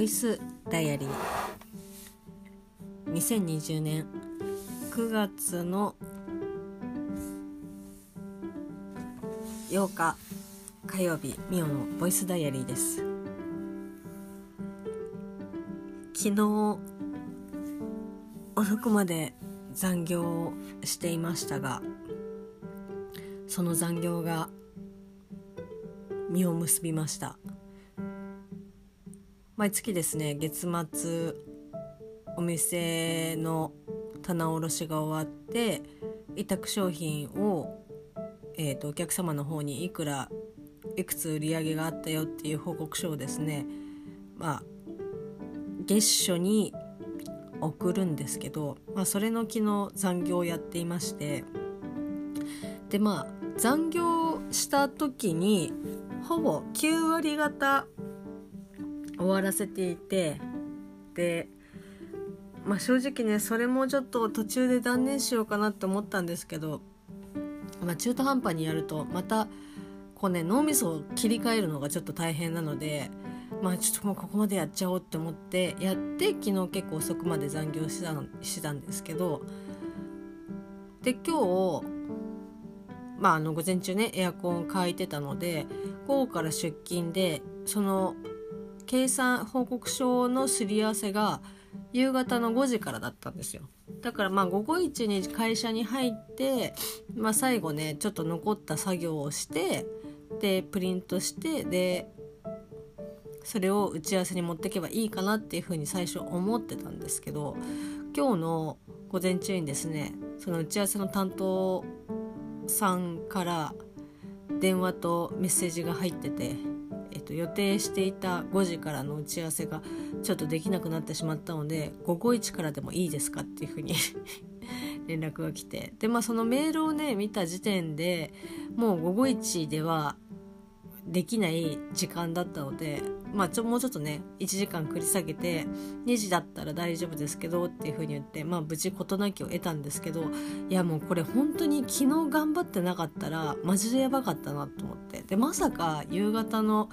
ボイスダイアリー。2020年9月の8日火曜日ミオのボイスダイアリーです。昨日遅くまで残業をしていましたがその残業が実を結びました。毎月ですね月末お店の棚卸しが終わって委託商品を、えーと、お客様の方にいくらいくつ売り上げがあったよっていう報告書をですねまあ月初に送るんですけど、まあ、それの昨日残業をやっていましてでまあ残業した時にほぼ9割方終わらせていてで、まあ、正直ねそれもちょっと途中で断念しようかなって思ったんですけど、まあ、中途半端にやるとまたこうね脳みそを切り替えるのがちょっと大変なので。まあちょっともうここまでやっちゃおうって思ってやって昨日結構遅くまで残業してたしてたんですけどで今日まああの午前中ねエアコンを変えてたので午後から出勤でその計算報告書のすり合わせが夕方の5時からだったんですよ。だからまあ午後1に会社に入って、まあ、最後ねちょっと残った作業をしてでプリントしてでそれを打ち合わせに持っていけばいいかなっていうふうに最初思ってたんですけど今日の午前中にですねその打ち合わせの担当さんから電話とメッセージが入っててと、予定していた5時からの打ち合わせがちょっとできなくなってしまったので午後1からでもいいですかっていうふうに 連絡が来て。でまあそのメールをね見た時点でもう午後1ではできない時間だったので、まあ、ちょもうちょっとね1時間繰り下げて2時だったら大丈夫ですけどっていう風に言って、まあ、無事事なきを得たんですけどいやもうこれ本当に昨日頑張ってなかったらマジでやばかったなと思ってでまさか夕方の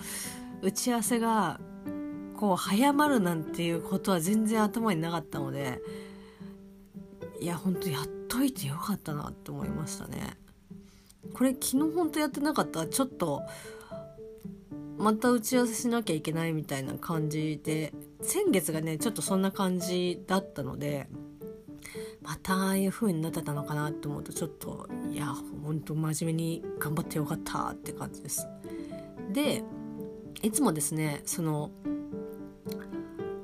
打ち合わせがこう早まるなんていうことは全然頭になかったのでいや本当やっといてよかったなって思いましたね。これ昨日本当やってなかったらちょっとまた打ち合わせしなきゃいけないみたいな感じで先月がねちょっとそんな感じだったのでまたああいう風になってたのかなって思うとちょっといやほんと真面目に頑張ってよかったって感じです。でいつもですねその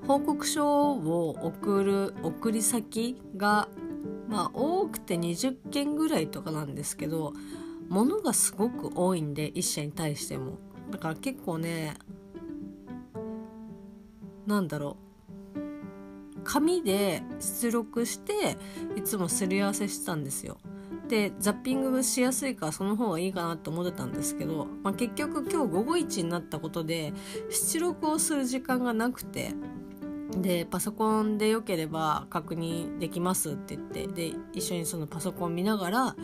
報告書を送る送り先がまあ多くて20件ぐらいとかなんですけど物がすごく多いんで1社に対してもだから結構ねなんだろう。紙で出力していつもすり合わせしてたんですよ。でザッピングしやすいからその方がいいかなと思ってたんですけど、まあ、結局今日午後1になったことで出力をする時間がなくてでパソコンでよければ確認できますって言ってで一緒にそのパソコン見ながら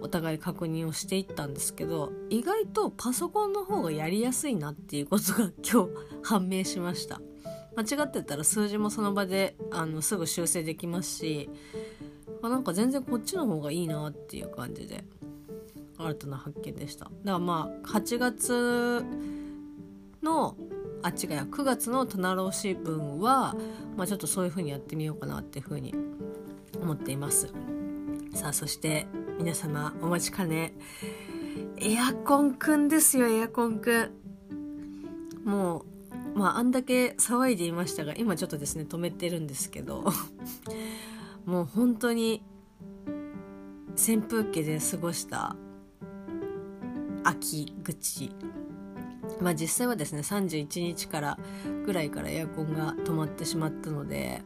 お互い確認をしていったんですけど意外とパソコンの方がやりやすいなっていうことが今日判明しました。間違ってたら数字もその場であのすぐ修正できますしあなんか全然こっちの方がいいなっていう感じで新たな発見でした。だからまあ8月のあ違うや9月の棚卸し分は、まあ、ちょっとそういう風にやってみようかなっていう風に思っています。さあそして皆様お待ちかね。エアコンくんですよエアコンくん。もうまああんだけ騒いでいましたが今ちょっとですね止めてるんですけど。もう本当に扇風機で過ごした秋口。まあ実際はですね31日からぐらいからエアコンが止まってしまったので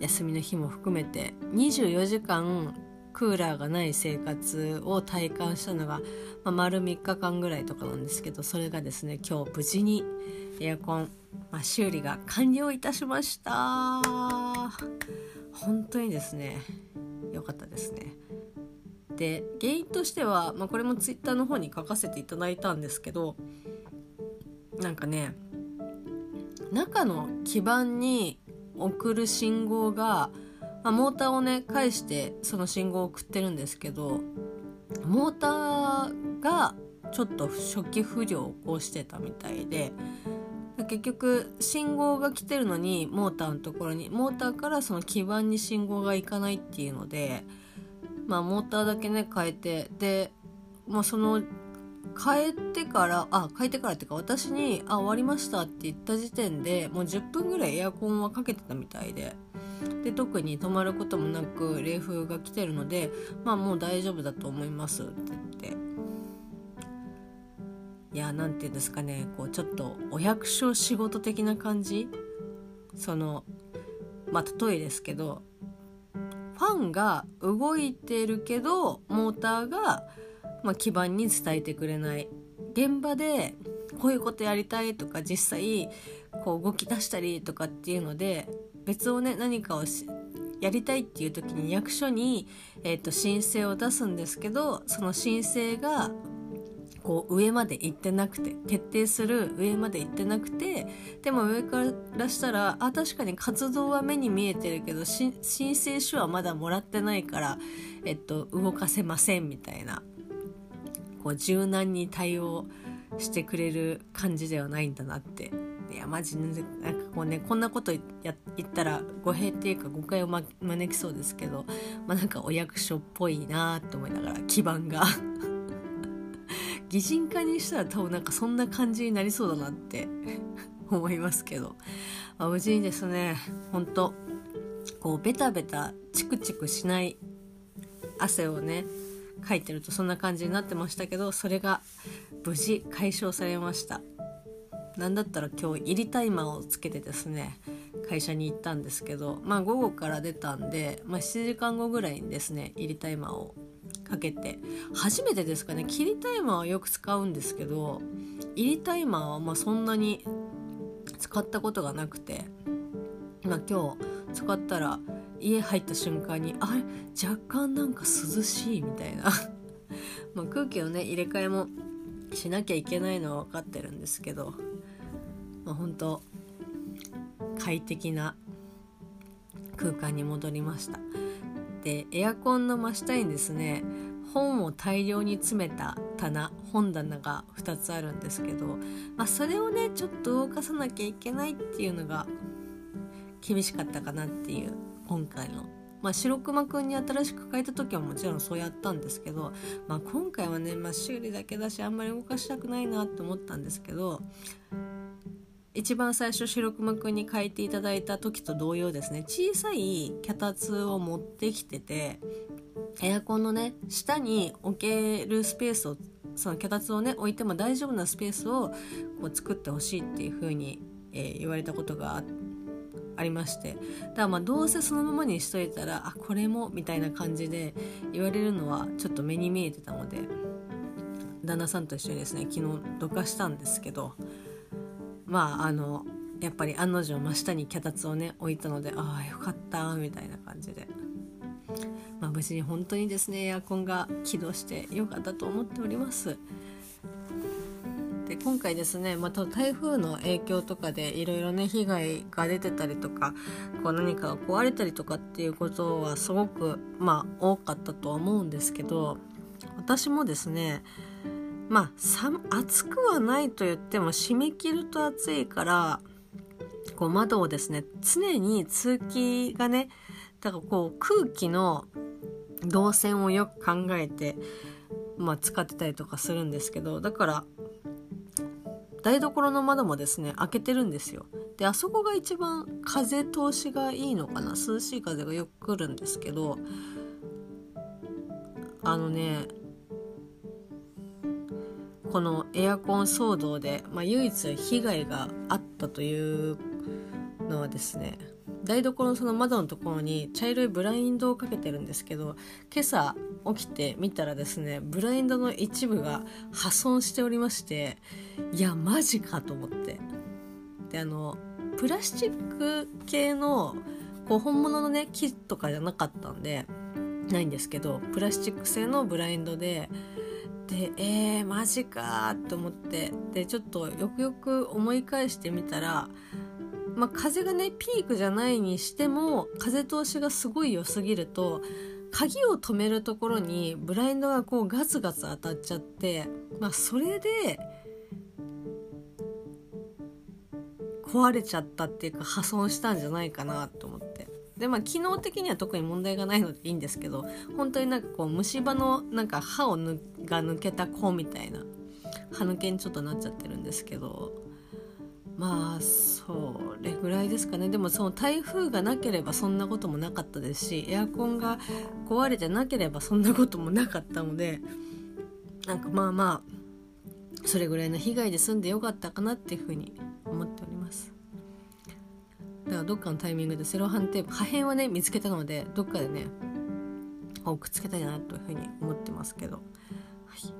休みの日も含めて24時間クーラーがない生活を体感したのが、まあ、丸3日間ぐらいとかなんですけどそれがですね今日無事にエアコン、まあ、修理が完了いたしました。本当にですね良かったですね。で原因としては、まあ、これもツイッターの方に書かせていただいたんですけどなんかね中の基板に送る信号が、まあ、モーターをね返してその信号を送ってるんですけどモーターがちょっと初期不良をしてたみたいで結局信号が来てるのにモーターのところにモーターからその基板に信号がいかないっていうのでまあモーターだけね変えてで、まあ、その変えてからあ変えてからっていうか私に「あ終わりました」って言った時点でもう10分ぐらいエアコンはかけてたみたいで。で特に止まることもなく冷風が来てるのでまあもう大丈夫だと思いますって言って。いや何て言うんですかね。こうちょっとお役所仕事的な感じ？そのまあ例えですけどファンが動いてるけどモーターがまあ、基盤に伝えてくれない。現場でこういうことやりたいとか実際こう動き出したりとかっていうので別をね何かをやりたいっていう時に役所に、えーと、申請を出すんですけどその申請がこう上まで行ってなくて決定する上まで行ってなくてでも上からしたらあ確かに活動は目に見えてるけど申請書はまだもらってないから、えっと、動かせませんみたいなこう柔軟に対応してくれる感じではないんだなっていやマジなんかこうねこんなことや言ったら語弊っていうか誤解を、招きそうですけど、まあ、なんかお役所っぽいなって思いながら基盤が。擬人化にしたら多分なんかそんな感じになりそうだなって思いますけど、まあ、無事にですねほんとこうベタベタチクチクしない汗をね書いてるとそんな感じになってましたけどそれが無事解消されました。なんだったら今日入りタイマーをつけてですね会社に行ったんですけどまあ午後から出たんで、まあ、7時間後ぐらいにですね入りタイマーをかけて初めてですかね切りタイマーはよく使うんですけど入りタイマーはまそんなに使ったことがなくて、まあ、今日使ったら家入った瞬間にあれ若干なんか涼しいみたいな。ま空気をね入れ替えもしなきゃいけないのは分かってるんですけど、まあ、本当快適な空間に戻りましたでエアコンの真下にですね本を大量に詰めた棚本棚が2つあるんですけど、まあ、それをねちょっと動かさなきゃいけないっていうのが厳しかったかなっていう今回の。まあ、白熊くんに新しく変えた時はもちろんそうやったんですけど、まあ、今回はね、まあ、修理だけだしあんまり動かしたくないなって思ったんですけど一番最初白熊くんに変えていただいた時と同様ですね小さい脚立を持ってきててエアコンのね下に置けるスペースをその脚立をね置いても大丈夫なスペースをこう作ってほしいっていう風に、えー、言われたことがあ。ありましてだからまあどうせそのままにしといたらあこれもみたいな感じで言われるのはちょっと目に見えてたので旦那さんと一緒にですね昨日どかしたんですけどまああのやっぱり案の定真下に脚立をね置いたのでああよかったみたいな感じで。まあ、無事に本当にですねエアコンが起動してよかったと思っております。で今回ですねまた台風の影響とかでいろいろね被害が出てたりとかこう何かが壊れたりとかっていうことはすごくまあ多かったとは思うんですけど私もですねまあ暑くはないと言っても締め切ると暑いからこう窓をですね常に通気がねだからこう空気の動線をよく考えて、まあ、使ってたりとかするんですけどだから台所の窓もですね開けてるんですよ。であそこが一番風通しがいいのかな涼しい風がよく来るんですけどあのねこのエアコン騒動で、まあ、唯一被害があったというのはですね台所のその窓のところに茶色いブラインドをかけてるんですけど今朝起きてみたらですねブラインドの一部が破損しておりましていやマジかと思って。であのプラスチック系のこう本物のね木とかじゃなかったんでないんですけどプラスチック製のブラインドででえー、マジかと思って。でちょっとよくよく思い返してみたらまあ、風がねピークじゃないにしても風通しがすごい良すぎると鍵を止めるところにブラインドがこうガツガツ当たっちゃって、まあ、それで壊れちゃったっていうか破損したんじゃないかなと思って。でまあ機能的には特に問題がないのでいいんですけど本当になんかこう虫歯のなんか歯をぬが抜けた子みたいな歯抜けにちょっとなっちゃってるんですけどまあそれぐらいですかね。でもその台風がなければそんなこともなかったですしエアコンが壊れてなければそんなこともなかったのでなんかまあまあそれぐらいの被害で済んでよかったかなっていうふうにどっかのタイミングでセロハンテープ破片はね見つけたのでどっかでねくっつけたいなというふうに思ってますけど、はい、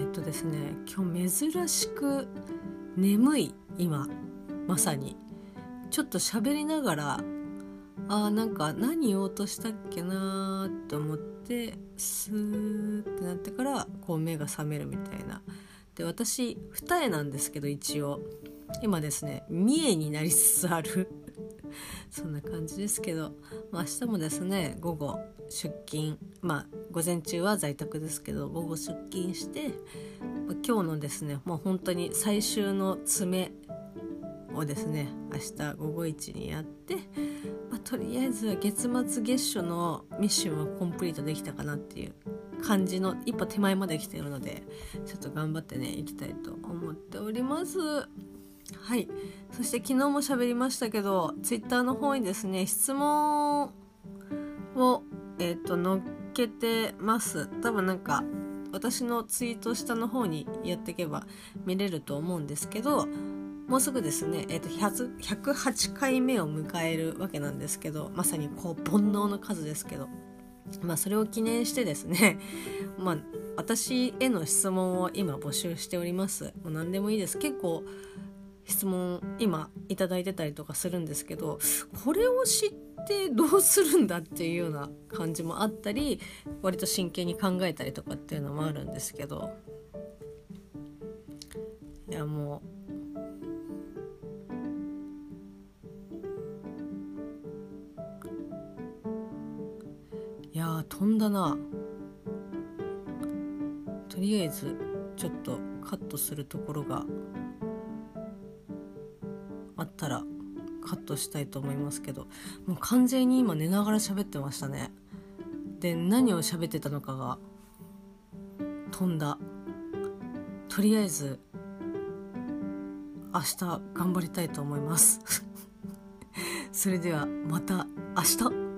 えっとですね今日珍しく眠い今まさに。ちょっと喋りながらあーなんか何言おうとしたっけなーって思ってスーってなってからこう目が覚めるみたいな。で私二重なんですけど一応。今ですね三重になりつつある そんな感じですけど、まあ、明日もですね午後出勤まあ午前中は在宅ですけど午後出勤して今日のですねもう本当に最終の詰めをですね明日午後1にやって、まあ、とりあえず月末月初のミッションはコンプリートできたかなっていう感じの一歩手前まで来てるのでちょっと頑張ってねいきたいと思っております。はい。そして昨日も喋りましたけど Twitter の方にですね質問をえっ、ー、と載っけてます。多分なんか私のツイート下の方にやっていけば見れると思うんですけどもうすぐですね、えーと、108回目を迎えるわけなんですけどまさにこう煩悩の数ですけど、まあ、それを記念してですね、まあ、私への質問を今募集しております。もう何でもいいです。結構質問今いただいてたりとかするんですけどこれを知ってどうするんだっていうような感じもあったり割と真剣に考えたりとかっていうのもあるんですけど。いやもういや飛んだな。とりあえずちょっとカットするところがったらカットしたいと思いますけど。もう完全に今寝ながら喋ってましたね。で何を喋ってたのかが飛んだ。とりあえず明日頑張りたいと思います。それではまた明日。